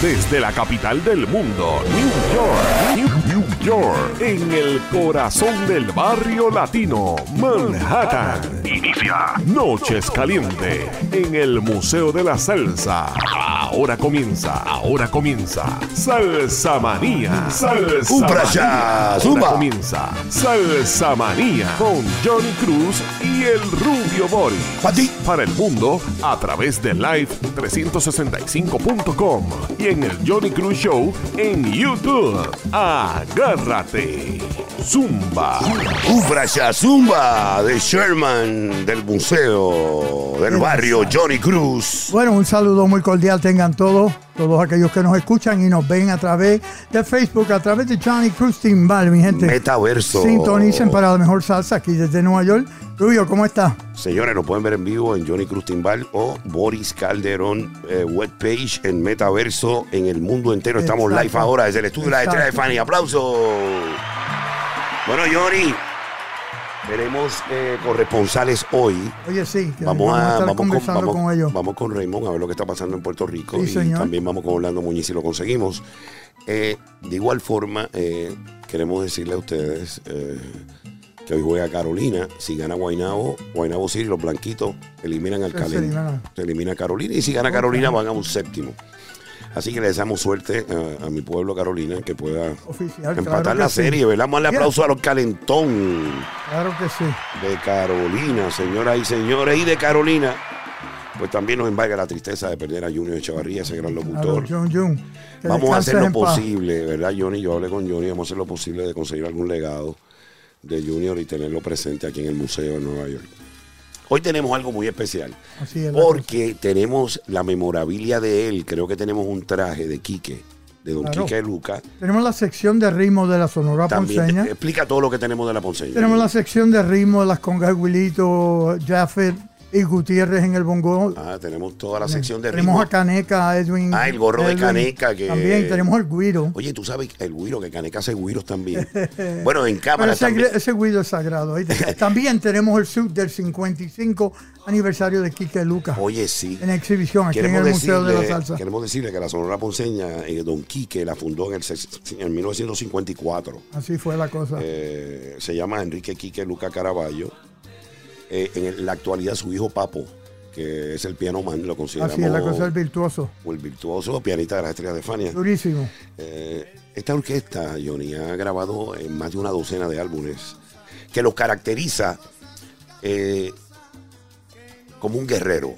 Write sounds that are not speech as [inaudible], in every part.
Desde la capital del mundo, New York, New, New York, en el corazón del barrio latino, Manhattan. Inicia Noches Caliente en el Museo de la Salsa. Ahora comienza, ahora comienza Salsa Manía. Salsa Manía. Ahora comienza Salsa Manía con Johnny Cruz y el Rubio Boris. Para el mundo a través de live365.com y en el Johnny Cruz Show en YouTube. Agárrate. Zumba. Ubraya Zumba de Sherman del Museo del Barrio Johnny Cruz. Bueno, un saludo muy cordial tengan todos, todos aquellos que nos escuchan y nos ven a través de Facebook, a través de Johnny Cruz Timbal, mi gente. Metaverso. Sintonicen para la mejor salsa aquí desde Nueva York. Rubio, ¿cómo está? Señores, nos pueden ver en vivo en Johnny Cruz Timbal o Boris Calderón eh, webpage en Metaverso en el mundo entero. Estamos live ahora desde el estudio de la estrella de. Fanny. ¡Aplausos! Bueno, Johnny, tenemos eh, corresponsales hoy. Oye, sí, que Vamos a, estar vamos, con, vamos- con ellos. vamos con Raymond a ver lo que está pasando en Puerto Rico Sí, y señor. también vamos con Orlando Muñiz si lo conseguimos. Eh, de igual forma, eh, queremos decirle a ustedes que hoy juega Carolina. Si gana Guaynabo, Guaynabo City, los blanquitos eliminan al eliminan. Se elimina Carolina y si gana Carolina van a un séptimo. Así que le deseamos suerte a, a mi pueblo Carolina que pueda Oficial, empatar claro la que sí. serie. ¿verdad? Vamos a darle Bien. aplauso a los calentón Claro que sí. de Carolina, señoras y señores, y de Carolina, pues también nos embarga la tristeza de perder a Junior Echevarría, ese gran locutor. Vamos a hacer lo posible, ¿verdad, Johnny? Yo hablé con Johnny, vamos a hacer lo posible de conseguir algún legado de Junior y tenerlo presente aquí en el Museo de Nueva York. Hoy tenemos algo muy especial, Así es porque tenemos la memorabilia de él, creo que tenemos un traje de Quique, de Don Claro. Quique Luca. Tenemos la sección de ritmo de la Sonora También Ponceña. te- explica todo lo que tenemos de la Ponceña. Tenemos la sección de ritmo de las congas Wilito, Jaffer y Gutiérrez en el bongo. Ah, tenemos toda la sección de tenemos ritmo. a Caneca, a Edwin. Ah, el gorro de. Caneca que- También tenemos el Guiro. Oye, tú sabes el güiro, que Caneca hace güiros también. bueno, en [laughs] cámara ese, también. ese Guido es sagrado. [laughs] También tenemos el suit del 55 aniversario de Quique Lucas Oye, sí. en exhibición aquí en Queremos el Museo de la Salsa. queremos decirle que la Sonora Ponceña, eh, Don Quique, la fundó en, el, en 1954. Así fue la cosa. Eh, se llama Enrique Quique Luca Caraballo. Eh, en la actualidad, su hijo Papo, que es el piano man, lo consideramos Así es la cosa del virtuoso. o el virtuoso pianista de las estrellas de Fania. Durísimo. Eh, esta orquesta, Johnny, ha grabado en más de una docena de álbumes que los caracteriza eh, como un guerrero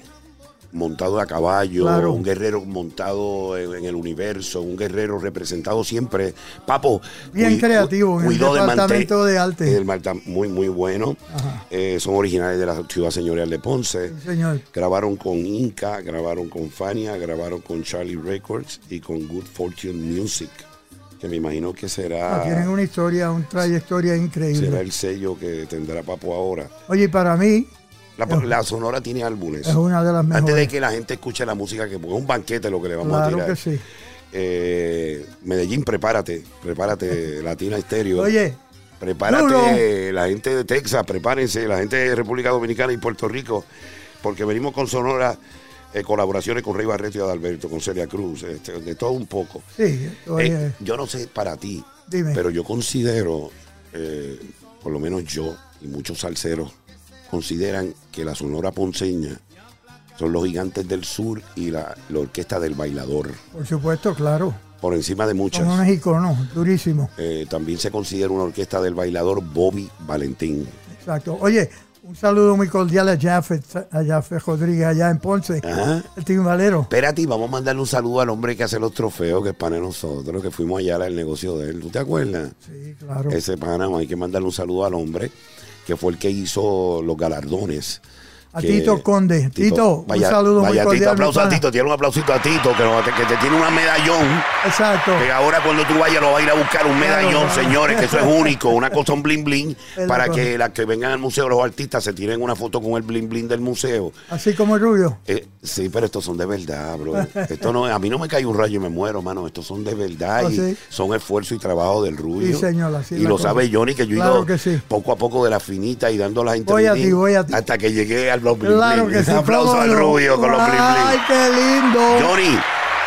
montado a caballo, Claro. un guerrero montado en, en el universo, un guerrero representado siempre. Papo, Bien creativo en el cuidó de departamento de arte. el muy, muy bueno. Eh, son originales de la ciudad señorial de Ponce. Sí, señor. Grabaron con Inca, grabaron con Fania, grabaron con Charlie Records y con Good Fortune Music, que me imagino que será, Ah, Tienen una historia, una trayectoria será increíble. el sello que tendrá Papo ahora. Oye, para mí La, la Sonora tiene álbumes. es una de las Antes de que la gente escuche la música, que es un banquete lo que le vamos a tirar. que sí. Eh, Medellín, prepárate, prepárate, [laughs] Latina Estéreo. Oye, Prepárate, la gente de Texas, prepárense, la gente de República Dominicana y Puerto Rico, porque venimos con Sonora, eh, colaboraciones con Rey Barreto y Adalberto, con Celia Cruz, este, de todo un poco. sí, oye, Eh, yo no sé para ti, Dime. pero yo considero, por lo menos yo y muchos salseros, consideran que la Sonora Ponceña son los gigantes del sur y la, la orquesta del bailador, por supuesto, claro. por encima de muchas. Son unos iconos, durísimos. Eh, también se considera una orquesta del bailador Bobby Valentín. Exacto. Oye, un saludo muy cordial a Jafet, a Jafet Rodríguez allá en Ponce, Ajá. el timbalero. Espérate, vamos a mandarle un saludo al hombre que hace los trofeos, que es pana de nosotros, que fuimos allá al negocio de él. ¿Tú te acuerdas? Sí, claro. Ese pana, hay que mandarle un saludo al hombre, que fue el que hizo los galardones. A Tito Conde. Tito, un saludo muy vaya, cordial, Tito, aplauso a. Tito, tiene un aplausito a Tito, que, no- que te tiene una medallón, Exacto. que ahora cuando tú vayas lo vas a ir a buscar un medallón, claro. señores, que eso es único, una cosa, un bling bling, [laughs] Es para que las que vengan al museo los artistas se tiren una foto con el bling bling del museo. Así como el rubio. Eh, sí, pero estos son de verdad, bro. [laughs] Esto no, a mí no me cae un rayo y me muero, mano. Estos son de verdad ¿Ah, y sí? son esfuerzo y trabajo del rubio. Sí, señor, así y lo cosa. sabe Johnny, que yo he Claro ido sí. poco a poco de la finita y dando las Voy a ti, entrevistas voy a ti. hasta que llegué al blog bling Claro bling. que sí. Un aplauso al rubio con los bling Ay, bling. qué lindo. Johnny,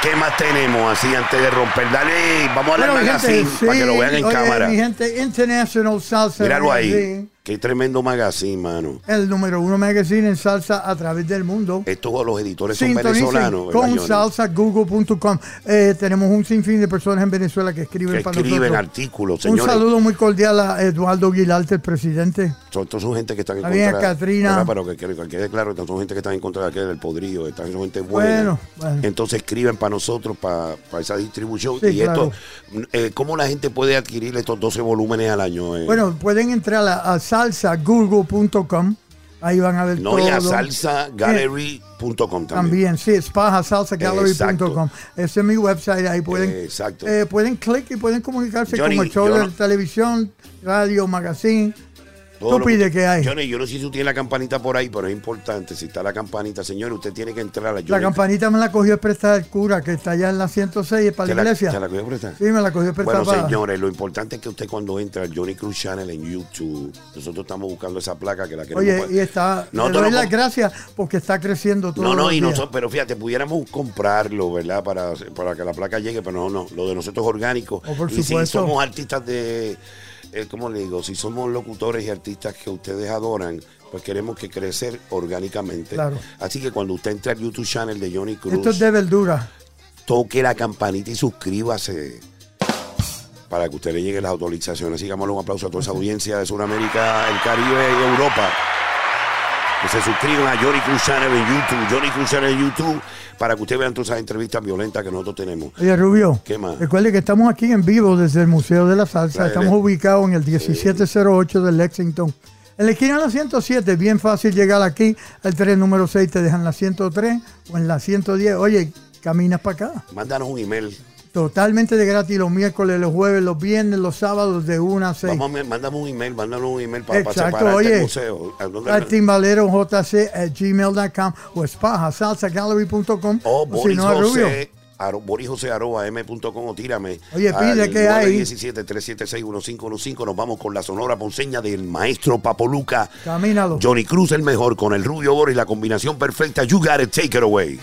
¿Qué más tenemos así antes de romper? Dale, vamos a la Bueno, magazine gente, para que lo vean en oye, cámara. Mi gente, International Salsa Míralo ahí. Qué tremendo magazine, mano. El número uno magazine en salsa a través del mundo. Estos los editores son venezolanos. ¿verdad, con salsagoogle.com. Eh, tenemos un sinfín de personas en Venezuela que escriben Que para escriben nosotros. artículos, Un señores. saludo muy cordial a Eduardo Guilarte, el presidente. Son, estos son gente que están en contra. Catrina. ¿verdad? Pero que, que- que quede claro, son gente que están en contra de aquel del podrido. Están son gente buena. Bueno, bueno. Entonces escriben para nosotros, para, para esa distribución. Sí, y claro. esto, eh, ¿cómo la gente puede adquirir estos 12 volúmenes al año? eh? Bueno, pueden entrar a, a salsagoogle.com. Ahí van a ver no, todo. y a salsagallery.com también. También, sí, es paja, salsagallery.com. Ese es mi website, ahí pueden, exacto. eh, pueden clic y pueden comunicarse Johnny, con el show de no- televisión, radio, magazine. Todo Tú lo pide que hay. Johnny, yo no sé si tú tienes la campanita por ahí, pero es importante. Si está la campanita, señor, usted tiene que entrar a la La campanita me la cogió prestada el cura, que está allá en la 106, es para ¿Te la la- iglesia. te la cogió prestada? Sí, me la cogió prestada. Bueno, señores, lo importante es que usted cuando entra al Johnny Cruz Channel en YouTube, nosotros estamos buscando esa placa que la queremos. Oye, y está, No, le doy las gracias porque está creciendo todo. No, no, y nosotros, pero fíjate, pudiéramos comprarlo, ¿verdad? Para, para que la placa llegue, pero no, no, lo de nosotros es orgánico. Oh, por y si somos artistas de, eh, ¿cómo le digo? Si somos locutores y artistas que ustedes adoran, pues queremos que crecer orgánicamente. Claro. Así que cuando usted entre al YouTube channel de Johnny Cruz, Esto es de verdura. toque la campanita y suscríbase para que usted le llegue las autorizaciones. Así que un aplauso a toda esa audiencia de Sudamérica, el Caribe y Europa. Que se suscriban a Johnny Cruz Channel en YouTube, Johnny Cruz Channel en YouTube, para que usted vea todas esas entrevistas violentas que nosotros tenemos. Oye, Rubio, ¿Qué más? recuerde que estamos aquí en vivo desde el Museo de la Salsa. Estamos ubicados en el 1708 de Lexington. En la esquina de la 107, bien fácil llegar aquí. El tren número 6 te dejan la 103 o en la 110. Oye, caminas para acá. Mándanos un email. Totalmente de gratis los miércoles, los jueves, los viernes, los sábados de 1 a 6. Vamos, mándame un email, mándanos un email para, para Exacto, separarte oye. el museo. ¿A dónde- Al timbalero jc at gmail.com o salsagallery.com O o si no a Rubio. Aro- Boris José arroba m.com o tírame. Oye, pide que hay. 917-376-1515. Nos vamos con la sonora ponceña del maestro Papoluca. Camínalo. Johnny Cruz el mejor con el Rubio Boris, la combinación perfecta. You got it, take it away.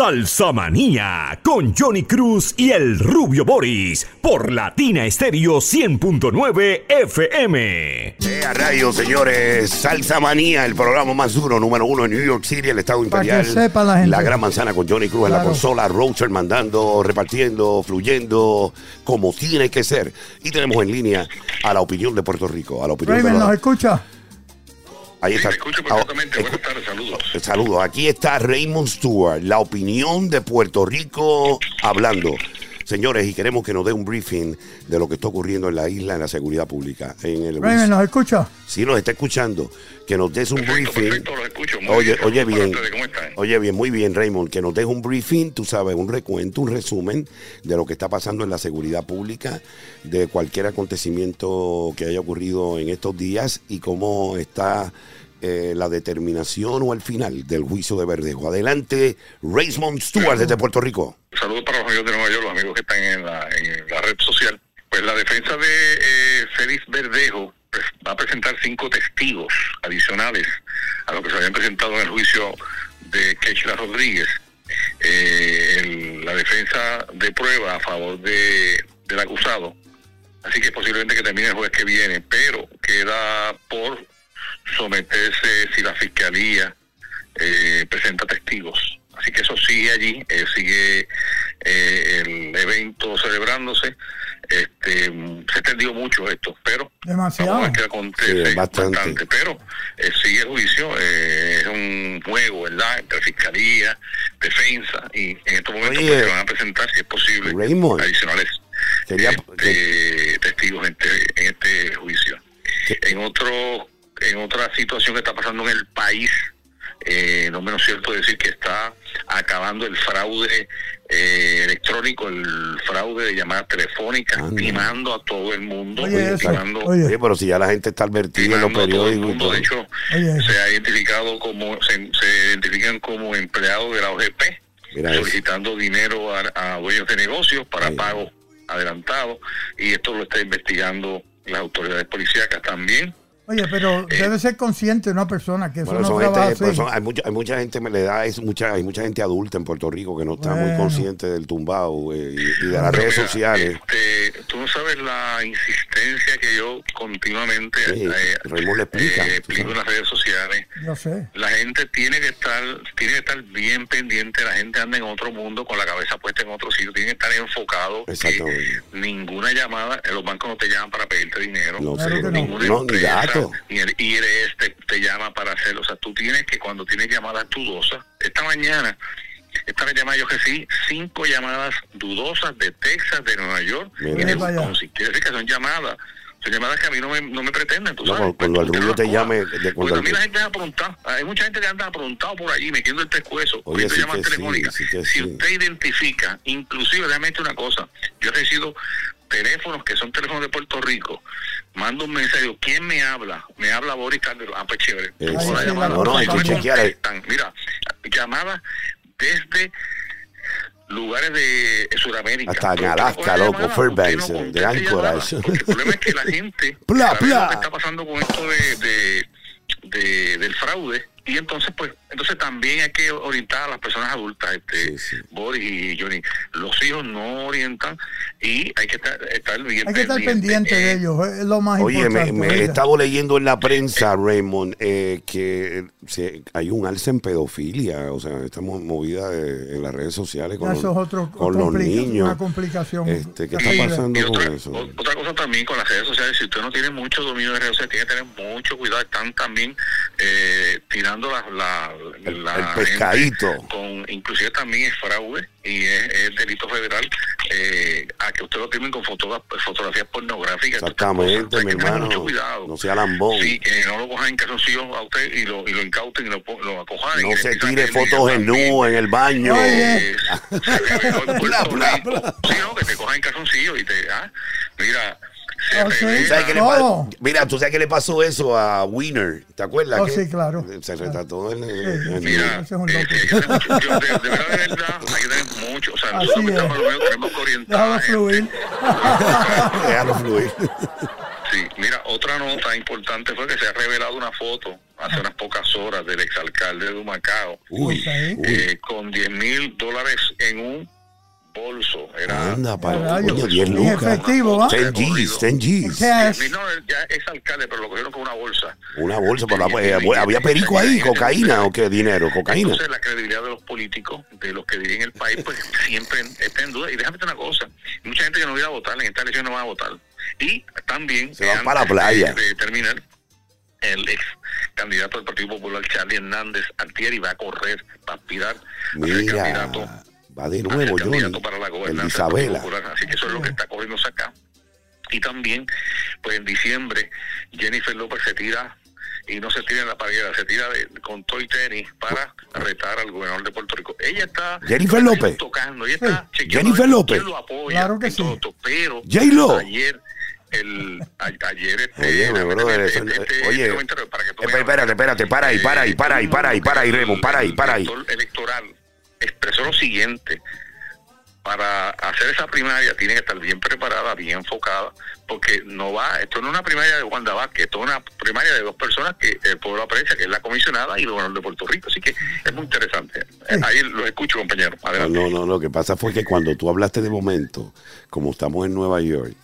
Salsa Manía con Johnny Cruz y el Rubio Boris por Latina Estéreo 100.9 FM. Eh, a radio, señores. Salsa Manía, el programa más duro, número uno en New York City, el estado Para que imperial. sepa la gente. Gran Manzana con Johnny Cruz en la consola, Roaster mandando, repartiendo, fluyendo, como tiene que ser. Y tenemos en línea a la opinión de Puerto Rico, a la opinión Raymond, de ¿nos la- escucha? Ahí Sí, está. me escucho Ah, perfectamente. escu- Buenas tardes, saludos. Saludos. Aquí está Raymond Stewart, la opinión de Puerto Rico hablando. Señores, y queremos que nos dé un briefing de lo que está ocurriendo en la isla, en la seguridad pública. En el Raymond, ¿nos escucha? si nos está escuchando, que nos des un Perfecto, briefing. perfecto, los escucho. Muy Oye, bien. oye bien, ustedes, ¿Cómo están? oye bien, muy bien, Raymond, que nos des un briefing, tú sabes, un recuento, un resumen de lo que está pasando en la seguridad pública, de cualquier acontecimiento que haya ocurrido en estos días y cómo está eh, la determinación o el final del juicio de Verdejo. Adelante, Raymond Stewart desde Puerto Rico. Saludos para los amigos de Nueva York, los amigos que están en la, red social. Pues la defensa de eh, Félix Verdejo pues, va a presentar cinco testigos adicionales a lo que se habían presentado en el juicio de Keishla Rodríguez. Eh, el- la defensa de prueba a favor de, del acusado. Así que posiblemente que termine el jueves que viene, pero queda por someterse si la fiscalía eh, presenta testigos. Así que eso sigue allí, eh, sigue eh, el evento celebrándose. Este, se extendió mucho esto, pero Demasiado. vamos a Sí, bastante. bastante. Pero eh, sigue el juicio, eh, es un juego, ¿verdad? Entre fiscalía, defensa, y en estos momentos Oye, pues, se van a presentar, si es posible, Raymond, adicionales quería- este, testigos en este, en este juicio. En otro en otra situación que está pasando en el país, eh, no menos cierto decir que está acabando el fraude eh, electrónico, el fraude de llamadas telefónicas, timando a todo el mundo, Oye, eso, timando, oye. Oye, pero si ya la gente está advertida en los periódicos mundo. De hecho, Oye, se ha identificado como se, se identifican como empleados de la OGP Mira eso. solicitando dinero a, a dueños de negocios para pagos adelantados y esto lo está investigando las autoridades policíacas también. Oye, pero Eh, debe ser consciente una persona que eso Bueno, no trabaja gente- así. pues son- hay, mucha, hay mucha gente, me le da, es mucha, hay mucha gente adulta en Puerto Rico que no está muy consciente del tumbao eh, y, y de las redes sociales. este, tú no sabes la insistencia que yo continuamente Sí, eh, le explica, eh, explico en las redes sociales. Yo sé. La gente tiene que estar tiene que estar bien pendiente, la gente anda en otro mundo con la cabeza puesta en otro sitio, tiene que estar enfocado que Exactamente. ninguna llamada, en los bancos no te llaman para pedirte dinero. No Claro sé, que no. ninguna no, ni empresa, ni el IRS te, te llama para hacerlo. O sea, tú tienes que cuando tienes llamadas dudosas, esta mañana, esta llamada yo recibí cinco llamadas dudosas de Texas, de Nueva York Mira y de. Wisconsin. Quiere decir que son llamadas, son llamadas que a mí no me, no me pretenden, tú No, sabes. cuando rubio no te llame, de cuando Porque el- también la gente anda preguntando, hay mucha gente que anda preguntado por allí, metiendo el pescuezo, Oye, sí llamadas sí, telefónicas. sí si sí. usted identifica, inclusive, decirte una cosa, yo he recibido teléfonos que son teléfonos de Puerto Rico, mando un mensaje, ¿quién me habla? Me habla Boris Calderón, ah, pues chévere. Cojo sí, la llamada, no, no, hay no que me chequear, contestan. Mira, llamadas desde lugares de Sudamérica. Hasta en Alaska, loco, Fairbanks, de Anchorage. El problema es que la gente [laughs] Pla, sabe pla. lo que está pasando con esto de, de, de- del fraude y entonces pues entonces también hay que orientar a las personas adultas este sí. Boris y Johnny los hijos no orientan y hay que estar, estar bien Hay que estar pendiente de Eh, ellos, es lo más Oye, me, importante. me he oiga. estado leyendo en la prensa, Raymond, eh, que se- hay un alza en pedofilia. O sea, estamos movidas eh, en las redes sociales con, los, otro, con los complica- niños. una complicación. Este, ¿Qué está pasando Y con otra, eso? otra cosa también con las redes sociales, si usted no tiene mucho dominio de redes sociales, tiene que tener mucho cuidado. Están también eh, tirando la, la, El- la el gente pescadito. Con, inclusive también es fraude y es, es delito federal eh, a que usted lo tienen con fotogra- fotografías pornográficas. Exactamente, mi hermano. mucho cuidado. No sea lambón. Sí, que no lo cojan en calzoncillos a usted y lo, y lo incauten y lo, lo acojan. No se tire fotos en nu en el baño. Eh, [laughs] Puerto Bla, bla, bla. Sí, no, que te cojan en calzoncillo y te. Ah, mira. Se Ah, ¿Tú sabes qué le Mira, tú sabes qué le pasó eso a Winner, ¿te acuerdas? Oh, que sí, claro. Se retrató en, en- Mira, Ese es un eh, yo, de, de verdad, hay que tener mucho. O sea, nosotros es. estamos lo tenemos que orientar. Déjalo fluir. [laughs] Déjalo fluir. Sí, mira, otra nota importante fue que se ha revelado una foto hace unas pocas horas del exalcalde de Humacao Uy, ahí. uy. eh, con 10 mil dólares en un bolso. Era Anda, para coño, 10 Es lucas. efectivo, ¿va? 10 G's, 10 G's. Cash. 10,000, no, ya es alcalde, pero lo cogieron con una bolsa. Una bolsa, por la, eh, había perico ahí, cocaína o qué dinero, cocaína. Entonces la credibilidad de los políticos, de los que dirigen el país, pues [laughs] siempre está en duda. Y déjame decir una cosa, mucha gente que no va a votar, en esta elección no va a votar. Y también... Se van antes para la playa. De, de terminar, el ex candidato del Partido Popular, Charlie Hernández Altieri, va a correr, va a aspirar a ser candidato va de nuevo, Johnny. para la El Isabela. Popular. Así que eso es lo que está corriendo acá. Y también, pues en diciembre, Jennifer López se tira, y no se tira en la paguera, se tira de, con toy tenis para retar al gobernador de Puerto Rico. Ella está Jennifer López. tocando, ella está Sí. chequeando Jennifer López. lo apoya Claro que todo sí. esto. pero J-Lo. ayer el a- ayer este, Oye, eso- este- oye, este comentario para que tú espérate, espérate, para ahí, para ahí, para ahí, para ahí, para ahí, Remo, para ahí, para ahí. Electoral expresó lo siguiente. Para hacer esa primaria tiene que estar bien preparada, bien enfocada, porque no va, esto no es una primaria de Wanda Vázquez, esto es una primaria de dos personas que el pueblo aprecia, que es la comisionada y el gobernador de Puerto Rico. Así que es muy interesante. Ahí los escucho, compañero. No, Adelante. no, no, lo que pasa fue que cuando tú hablaste de momento, como estamos en Nueva York,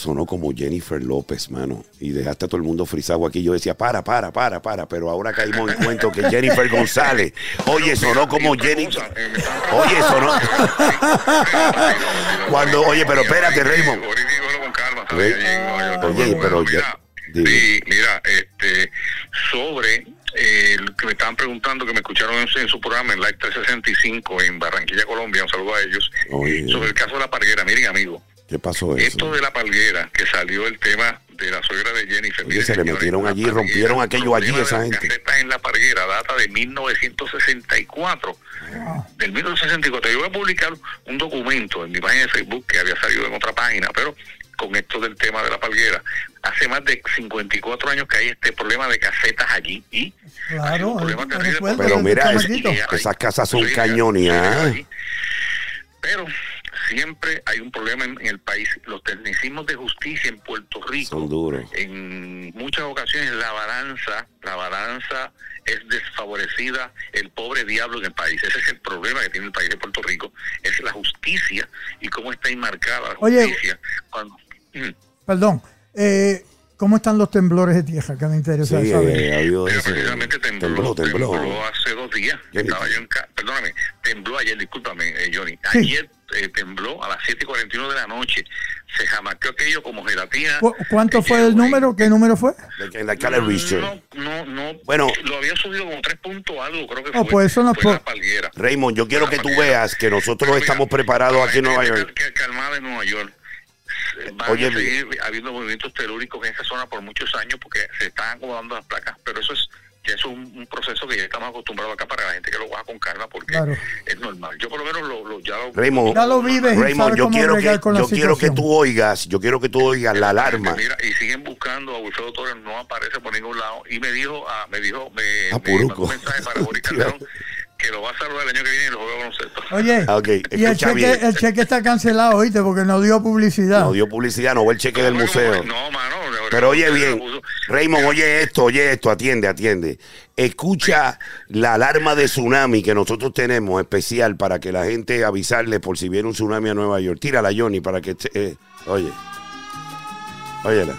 sonó como Jennifer López, mano, y dejaste a todo el mundo frisado aquí. Yo decía, para, para, para, para, pero ahora caímos en cuento que Jennifer González, oye, sonó como Jennifer. Oye, sonó. [laughs] Cuando- oye, pero espérate, Raymond. Oye, pero ya- sí, mira, este, sobre eh, que me estaban preguntando, que me escucharon en, su- en su programa en Live 365 en Barranquilla, Colombia, un saludo a ellos, sobre el caso de la palguera. Miren, amigo, ¿Qué pasó esto eso? de la palguera, que salió el tema de la suegra de Jennifer. Oye, se le metieron allí, palguera, rompieron aquello el allí, esa gente. casetas en la parguera data de 1964 del 1964. Yo voy a publicar un documento en mi página de Facebook que había salido en otra página, pero con esto del tema de la palguera. Hace más de 54 años que hay este problema de casetas allí y Claro, Pero mira, es- y hay- esas casas son sí, ¿ah? Pero siempre hay un problema en, en el país. Los tecnicismos de justicia en Puerto Rico Son duros. en muchas ocasiones la balanza, la balanza es desfavorecida el pobre diablo en el país. Ese es el problema que tiene el país de Puerto Rico, es la justicia y cómo está enmarcada la Oye. justicia. Cuando, Mm. Perdón. Eh, ¿Cómo están los temblores de tierra? Que me interesa Sí, saber. eh, Pero ese- precisamente tembló, tembló, tembló. tembló hace dos días. Jenny. Estaba yo en ca- perdóname, tembló ayer, discúlpame, eh, Johnny. Sí. Eh, tembló a las 7:41 de la noche. Se jamaqueó aquello como gelatina. ¿Cu- ¿Cuánto Eh, fue el número? ¿Qué número fue? En la Cala Richter. No, no, no. Bueno. Lo había subido como tres puntos algo, creo que Oh, fue. pues eso no fue la palguera. Raymond, yo quiero La que tú veas que nosotros Pero mira, estamos preparados aquí en Nueva York. que- que calmada en Nueva York. Eh, Van Oye, a seguir habiendo movimientos telúricos en esa zona por muchos años porque se están acomodando las placas, pero eso es ya es un, un proceso que ya estamos acostumbrados acá para la gente que lo baja con calma porque Claro. es normal. Yo por lo menos lo, lo- ya lo Raymond, Ya lo vives y Raymond, yo cómo quiero que yo quiero que tú oigas, yo quiero que tú oigas la alarma. Mira, y siguen buscando a Wilfredo Torres, no aparece por ningún lado. Y me dijo, ah, me dijo, me, Ah, me mandó un mensaje para [laughs] Boris Calderón que lo va a saludar el año que viene y lo juega baloncesto. Oye, Ah, ok, y el cheque, el cheque está cancelado, ¿oíste? Porque no dio publicidad. No dio publicidad, no ve el cheque del museo. No, mano. Pero oye bien, Raymond, oye esto, oye esto, atiende, atiende. Escucha la alarma de tsunami que nosotros tenemos especial para que la gente avisarle por si viene un tsunami a Nueva York. Tírala, Johnny, para que... eh, oye, óyela.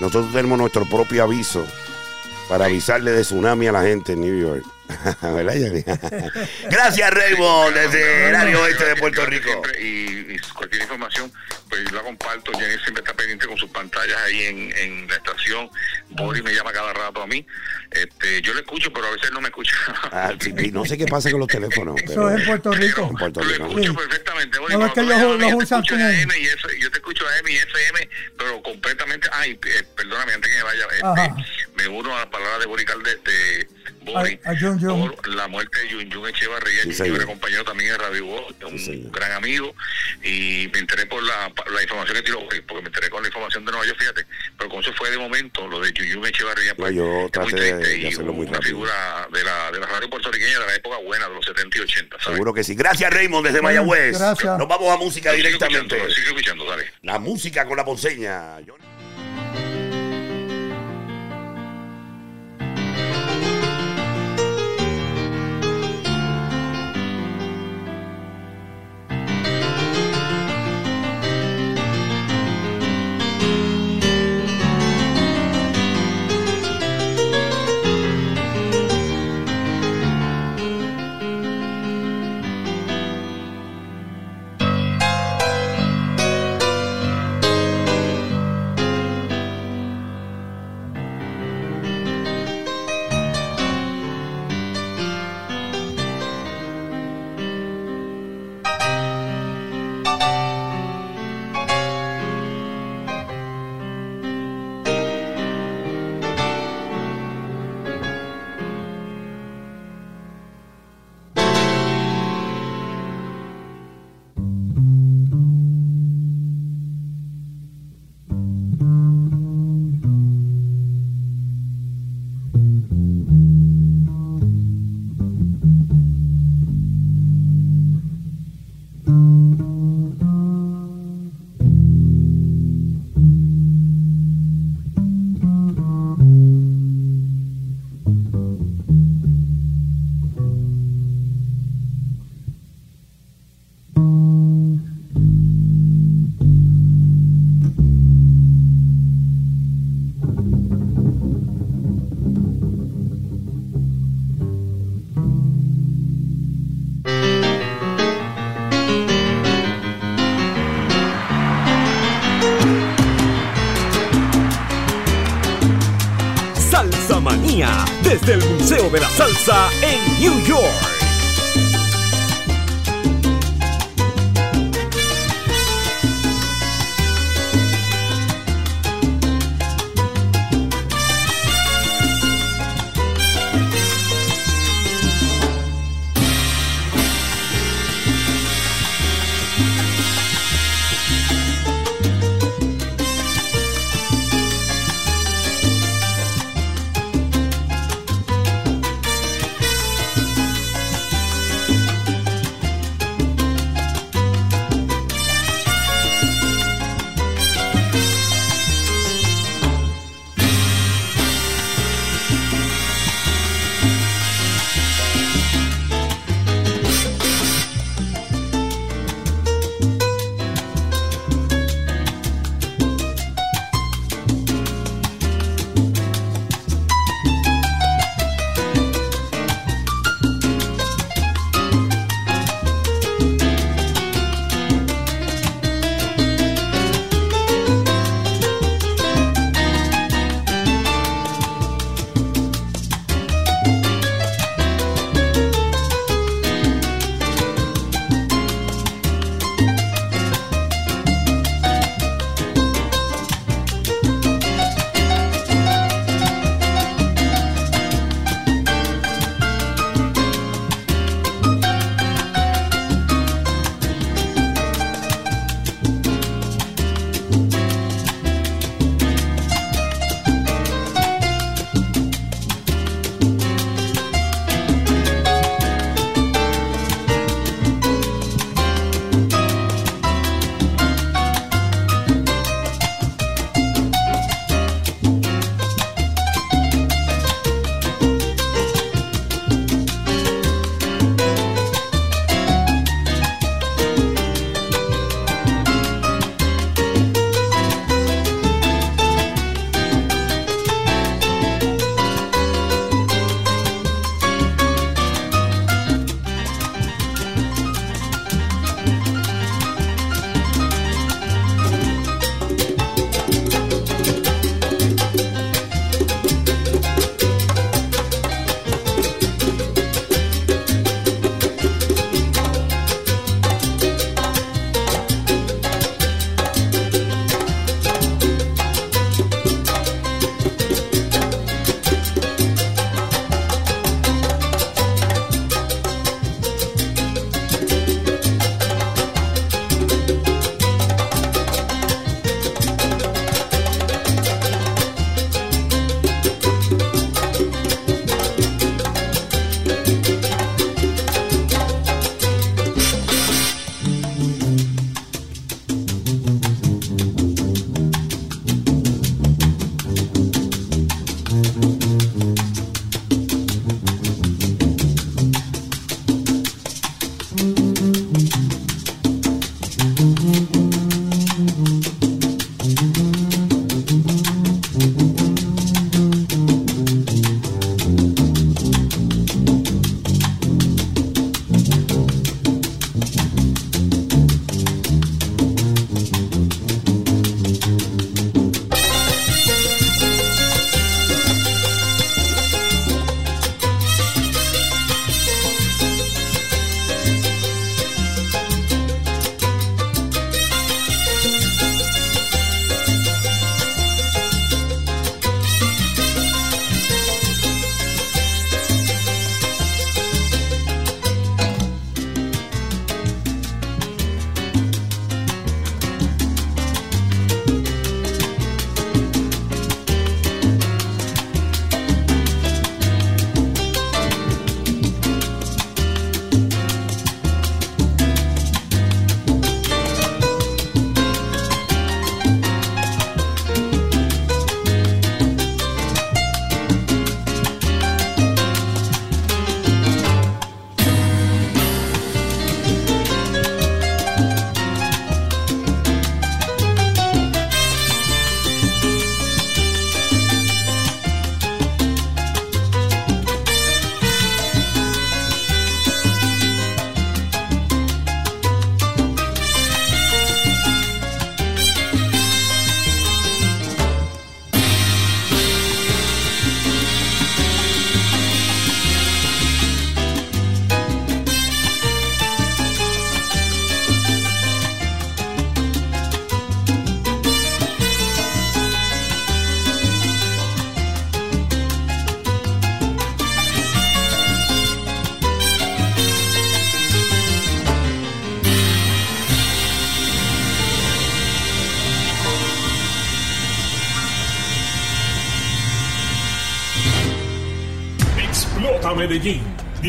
Nosotros tenemos nuestro propio aviso para avisarle de tsunami a la gente en New York. [laughs] ¿Verdad, Johnny? [laughs] Gracias, Raymond, desde el área oeste de Puerto Rico. siempre, Y, y cualquier información, pues yo la comparto. Jenny siempre está pendiente con sus pantallas ahí en, en la estación. Boris me llama cada rato a mí. Este, yo le escucho, pero a veces no me escucha. [laughs] Ah, y no sé qué pasa con los teléfonos. Eso pero- es en Puerto Rico. En Puerto Lo Rico. escucho Sí. perfectamente. Boris, No, es que los yo te usan y F- yo te escucho AM y FM, pero completamente. Ay, eh, perdóname, antes que me vaya, este, me uno a la palabra de Boris Calde, de Boris, A- a por la muerte de Jun Jun Echevarría, Sí, que compañero también en Radio Voz, un Sí, gran amigo, y me enteré por la, la información que tiró, Boris, porque me enteré con la información de Nueva York, fíjate, pero como eso fue de momento, lo de Jun Jun Echevarría, pues, yo es muy triste y muy una rápido. figura de la, de la radio puertorriqueña de la época buena, de los 70 y 80, ¿sabes? Seguro que sí. Gracias, Raymond, desde Mayagüez. gracias. Nos vamos a música directamente. escuchando, sigue escuchando, dale. La música con la ponceña. Johnny.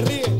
ríe.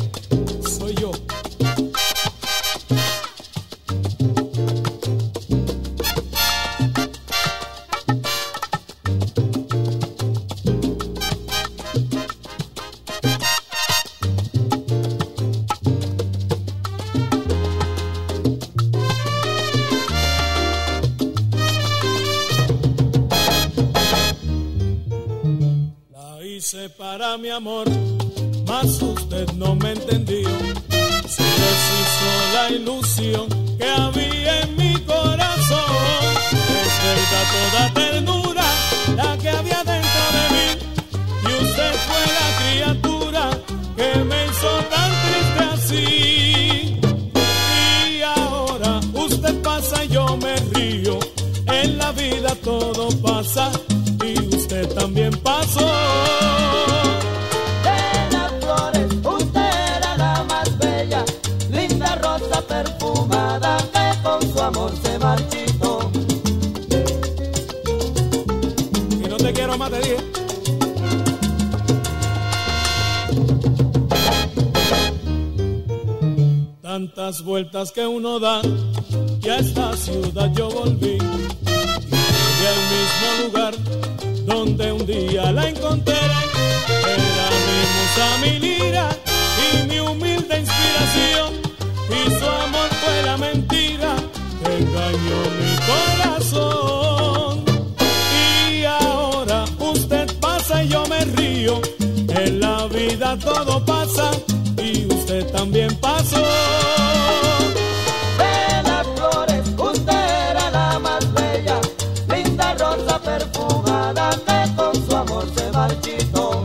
fumada que con su amor se marchitó.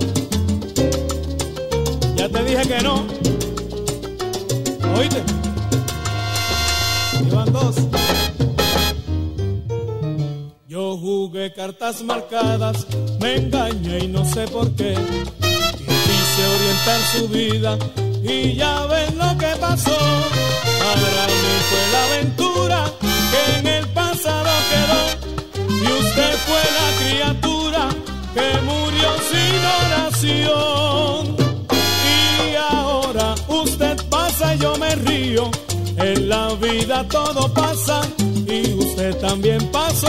Ya te dije que no. Oíste. Iban dos. Yo jugué cartas marcadas, me engañé y no sé por qué. Quise orientar su vida y ya ven lo que pasó. Para mí fue la aventura En la vida todo pasa y usted también pasó.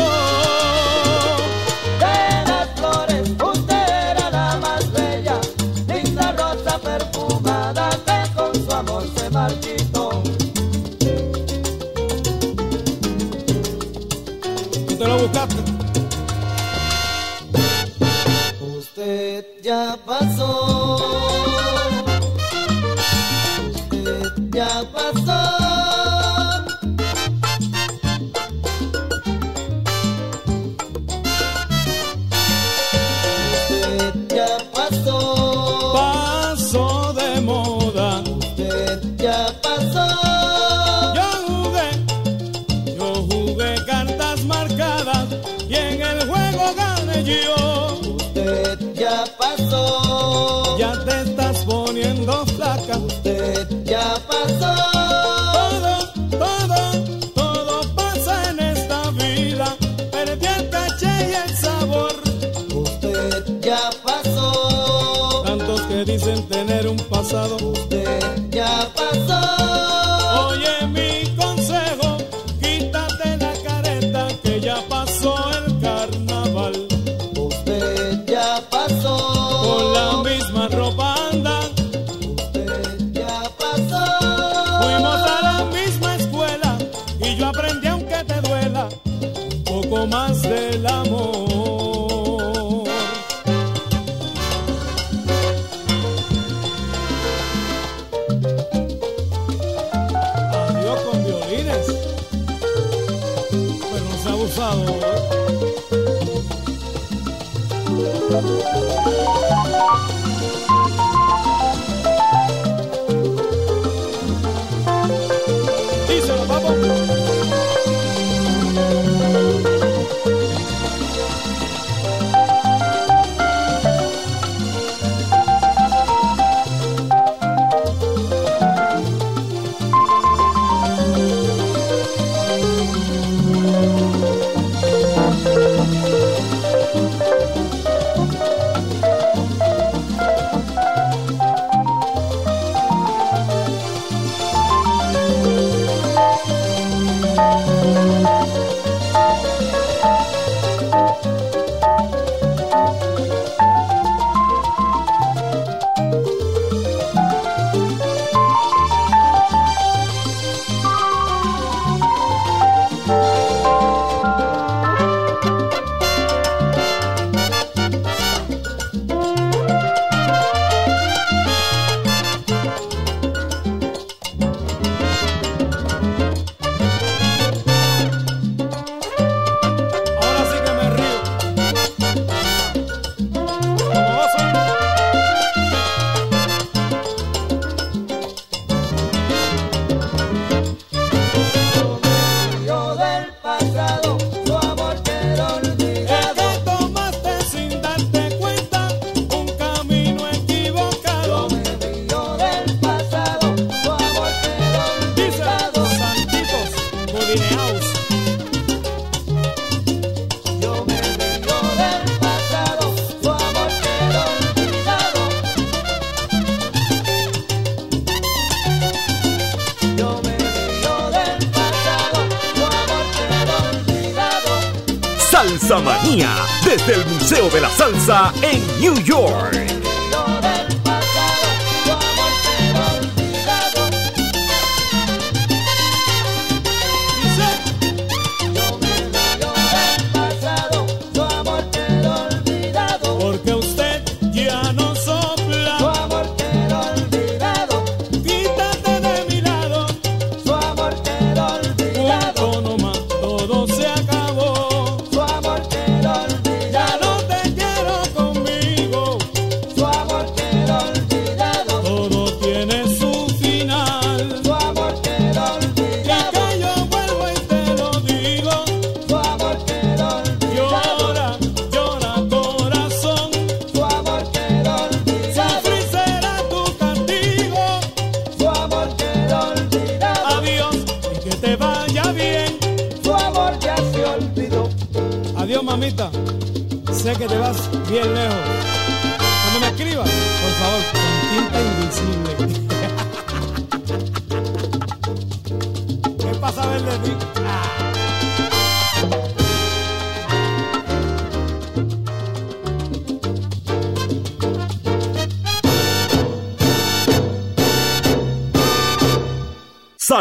Museo de la Salsa en New York.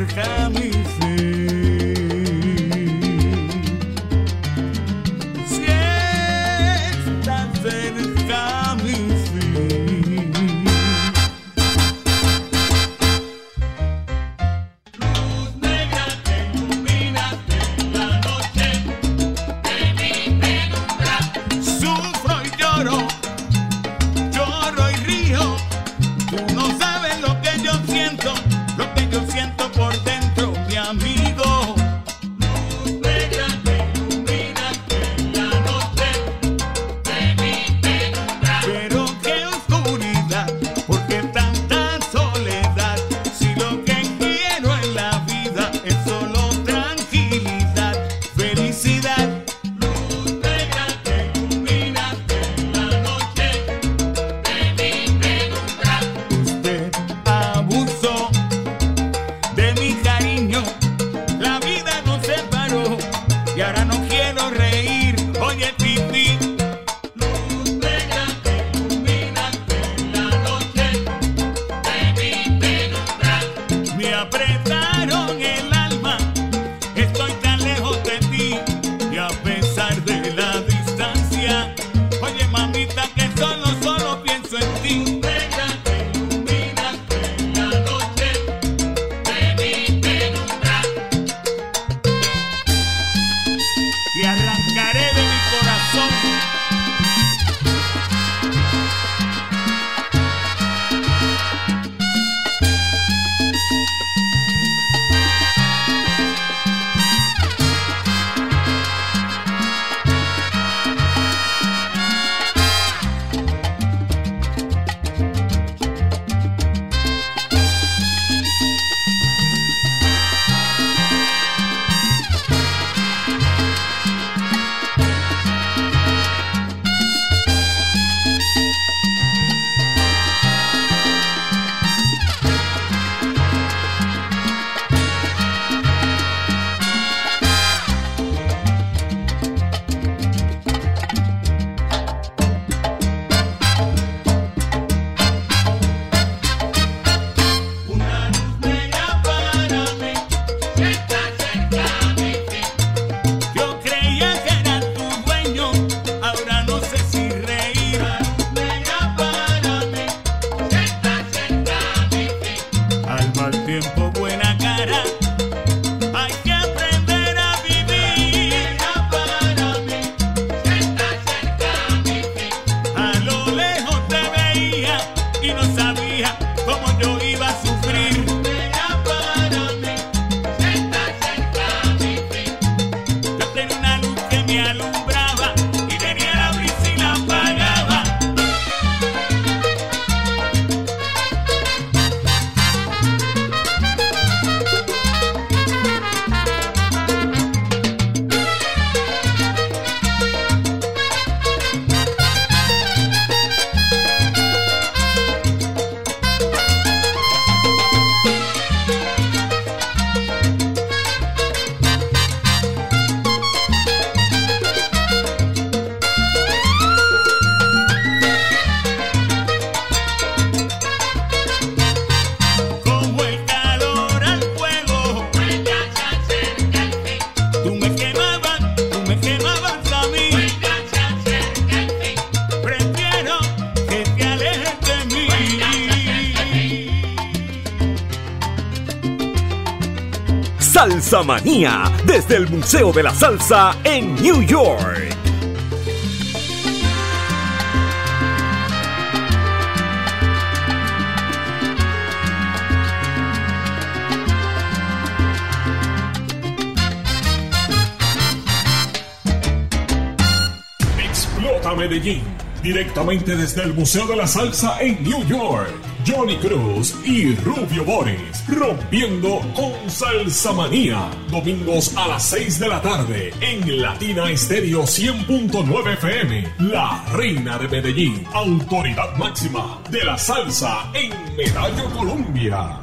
emergencia. Manía desde el Museo de la Salsa en New York. Explota Medellín, directamente desde el Museo de la Salsa en New York. Johnny Cruz y Rubio Boris Rompiendo con Salsa Manía. Domingos a las 6 de la tarde en Latina Estéreo 100.9 FM. La reina de Medellín, autoridad máxima de la salsa en Medallo Colombia.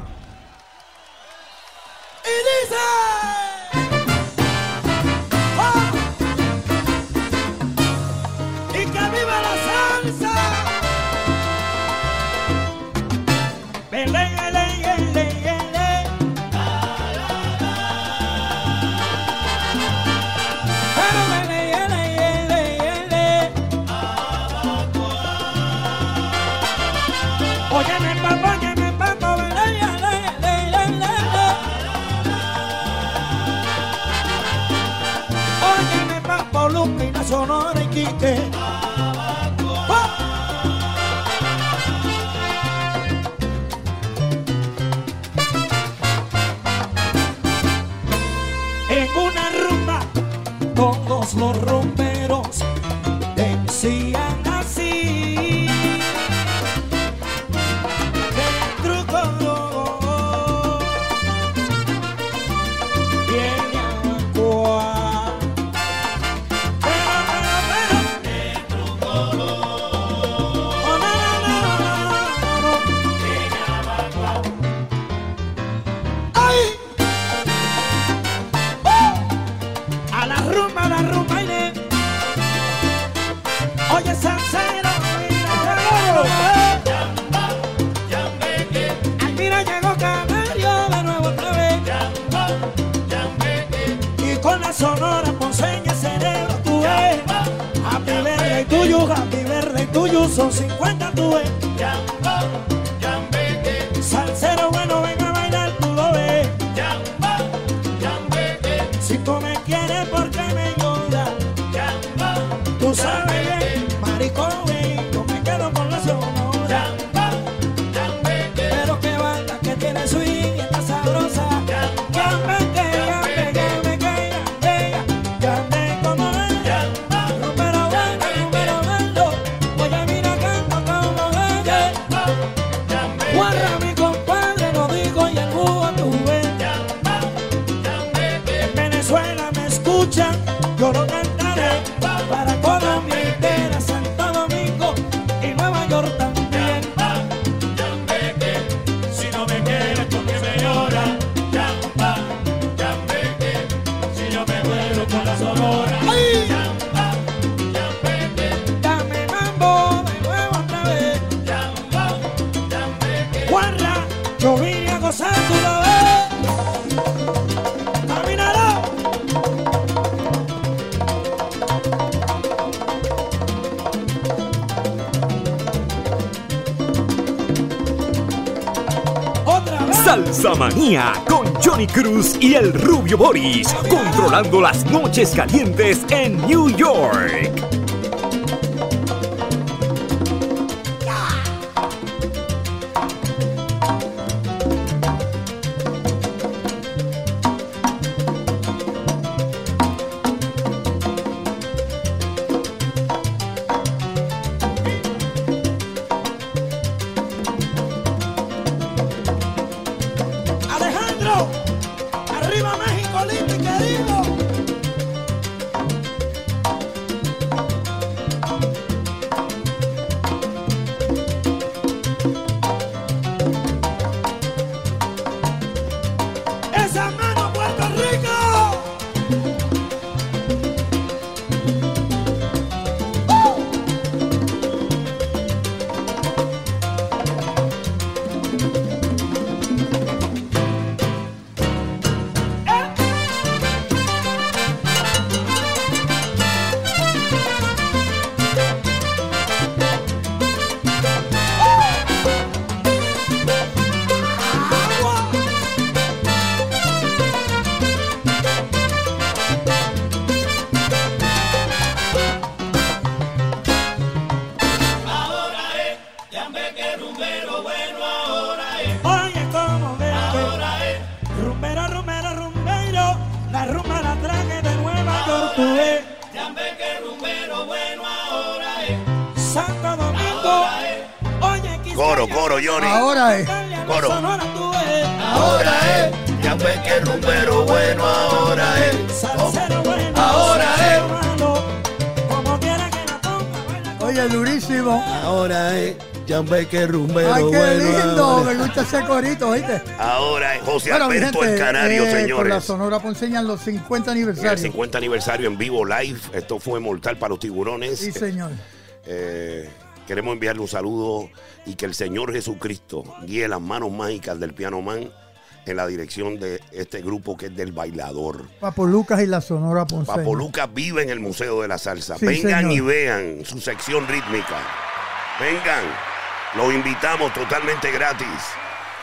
rumbo. Salsa Manía con Johnny Cruz y el Rubio Boris, controlando las noches calientes en New York. Durísimo. Ahora es, que rumbero Ay, qué bueno lindo. ahora Me gusta ese corito, ¿oíste? Ahora es José Bueno, Alberto gente, el Canario, eh, Por la señores. Sonora Ponceña los 50 En el aniversarios. 50 aniversario en vivo live. Esto fue mortal para los tiburones. Sí, señor. Eh, queremos enviarle un saludo y que el Señor Jesucristo guíe las manos mágicas del piano man en la dirección de este grupo que es del bailador. Papo Lucas y la Sonora Ponceña. Papo Lucas vive en el Museo de la Salsa. Sí, Vengan señor. y vean su sección rítmica. Vengan. Los invitamos totalmente gratis.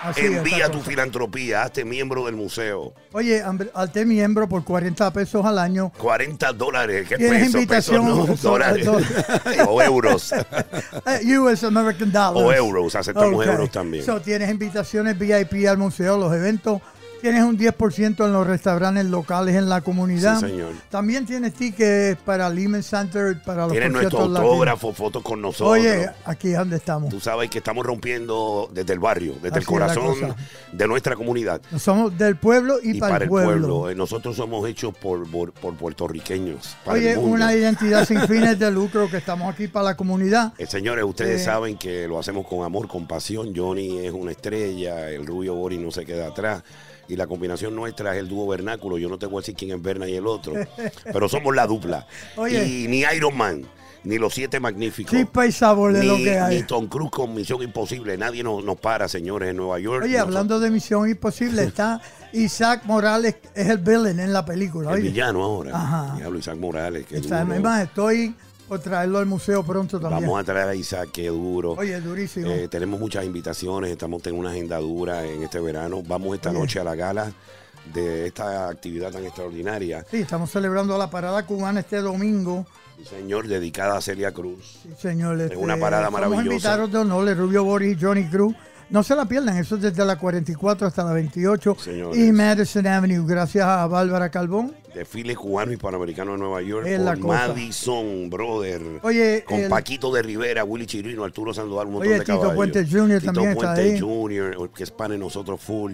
Así Envía tu cosa. filantropía, hazte miembro del museo. Oye, hazte miembro por 40 pesos al año. 40 dólares, ¿qué Tienes pesos? Pesos invitación, no, so- dólares. [laughs] o euros. Eh, US American Dollars. O euros, aceptamos Ok. euros también. So, tienes invitaciones VIP al museo, los eventos. Tienes un 10% en los restaurantes locales en la comunidad. Sí, señor. También tienes tickets para Lehman Center, para los Tienen nuestro conciertos latinos. autógrafo, fotos con nosotros. Oye, aquí es donde estamos. Tú sabes que estamos rompiendo desde el barrio, desde Así el corazón de nuestra comunidad. Somos del pueblo y, Y para, el pueblo. Eh, Nosotros somos hechos por, por, por puertorriqueños. Para Oye, el mundo. una identidad sin [laughs] fines de lucro que estamos aquí para la comunidad. Eh, señores, ustedes Eh, saben que lo hacemos con amor, con pasión. Johnny es una estrella, el rubio Boris no se queda atrás. Y la combinación nuestra es el dúo vernáculo. Yo no te voy a decir quién es Berna y el otro, pero somos la dupla. [laughs] Oye. Y ni Iron Man, ni los siete magníficos. Chispa y sabor de ni, lo que hay. ni Tom Cruise con Misión Imposible. Nadie nos, nos para, señores, en Nueva York. Oye, hablando de Misión Imposible, [laughs] está Isaac Morales, es el villain en la película. El Oye, villano ahora. Ajá. Diablo, Isaac Morales, qué Está- duro. es más, estoy por traerlo al museo pronto también. Vamos a traer a Isaac, qué duro. Oye, durísimo. Eh, tenemos muchas invitaciones, estamos en una agenda dura en este verano. Vamos esta Oye. noche a la gala de esta actividad tan extraordinaria. Sí, estamos celebrando la parada cubana este domingo. Sí, señor, dedicada a Celia Cruz. Sí, señor. este, una parada somos maravillosa. invitados de honor, Rubio Boris y Johnny Cruz. No se la pierdan, eso es desde la 44 hasta la 28 Señores. y Madison Avenue. Gracias a Bárbara Calvón. Desfile cubano y panamericano de Nueva York Es cosa. Madison, brother. Oye, con el- Paquito de Rivera, Willy Chirino, Arturo Sandoval, un montón Oye, de Tito caballos. Puente Jr. Tito también está Puente ahí. Jr., que es pan en nosotros full.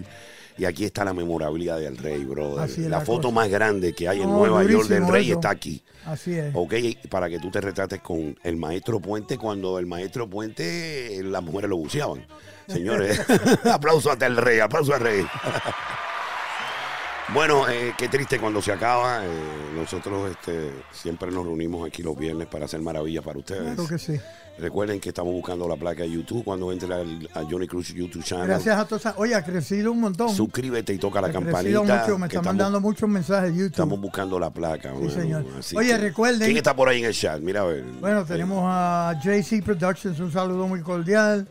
Y aquí está la memorabilidad del rey, brother. Así es la, la foto más grande que hay en Nueva York del rey eso. está aquí. Así es. Ok, para que tú te retrates con el maestro Puente cuando el maestro Puente las mujeres lo buceaban. Señores, [laughs] [laughs] aplauso hasta el rey, aplauso al rey. [laughs] bueno, eh, qué triste cuando se acaba. eh, nosotros este, siempre nos reunimos aquí los viernes para hacer maravillas para ustedes. Claro que sí. Recuerden que estamos buscando la placa de YouTube cuando entre al- a Johnny Cruz YouTube channel. Gracias a todos. Oye, ha crecido un montón. Suscríbete y toca la campanita. mucho, me están mandando muchos mensajes de YouTube. Estamos buscando la placa. bueno, señor. así Oye, que- recuerden- ¿Quién está por ahí en el chat? Mira a ver. Bueno, tenemos a JC Productions, un saludo muy cordial.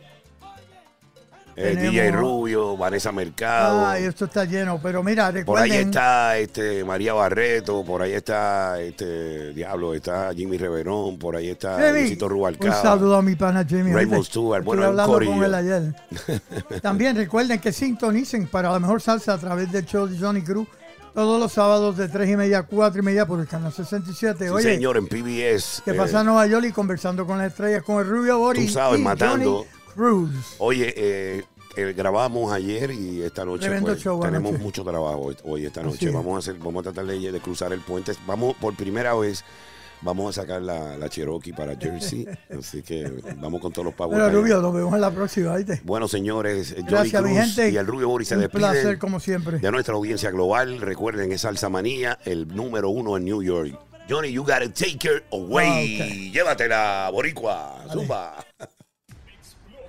Eh, tenemos- DJ Rubio, Vanessa Mercado. Ay, esto está lleno, pero mira, por ahí recuerden. está este María Barreto, por ahí está este Diablo, está Jimmy Reverón, por ahí está Luisito un Rubalcaba. saludo a mi pana Jimmy. Raymond. Stewart, bueno, el hablando con corillo. él ayer. [laughs] También recuerden que sintonicen para la mejor salsa a través del show de Johnny Cruz todos los sábados de 3 y media a 4 y media por el canal 67. Sí, Oye, señor, en PBS. ¿qué eh, pasa en Nueva York y conversando con las estrellas con el Rubio Boris Tú sabes, y matando. Johnny Cruz? Oye, eh, eh, grabamos ayer y esta noche pues, show tenemos mucho trabajo hoy, esta noche. es. Vamos a hacer, vamos a tratar de, de cruzar el puente. Vamos por primera vez. Vamos a sacar la, la Cherokee para Jersey, [laughs] así que vamos con todos los pavos. Pero Rubio, nos vemos en la próxima, ¿viste? Bueno, señores, Johnny Gracias, mi Cruz gente. y el Rubio Boris se Un despiden placer, como siempre. de nuestra audiencia global. Recuerden, es Salsa Manía, el número uno en New York. Johnny, you gotta take her away. Ah. Llévatela, boricua. Zumba.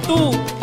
Tú,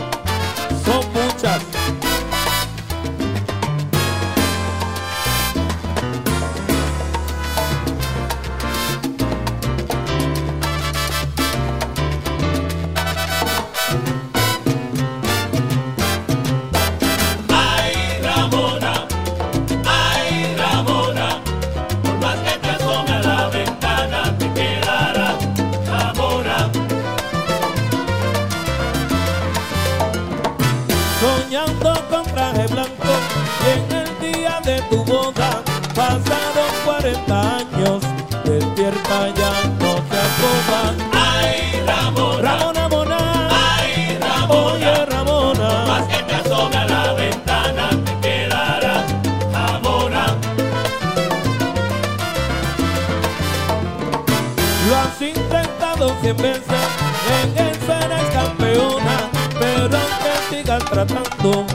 tratando,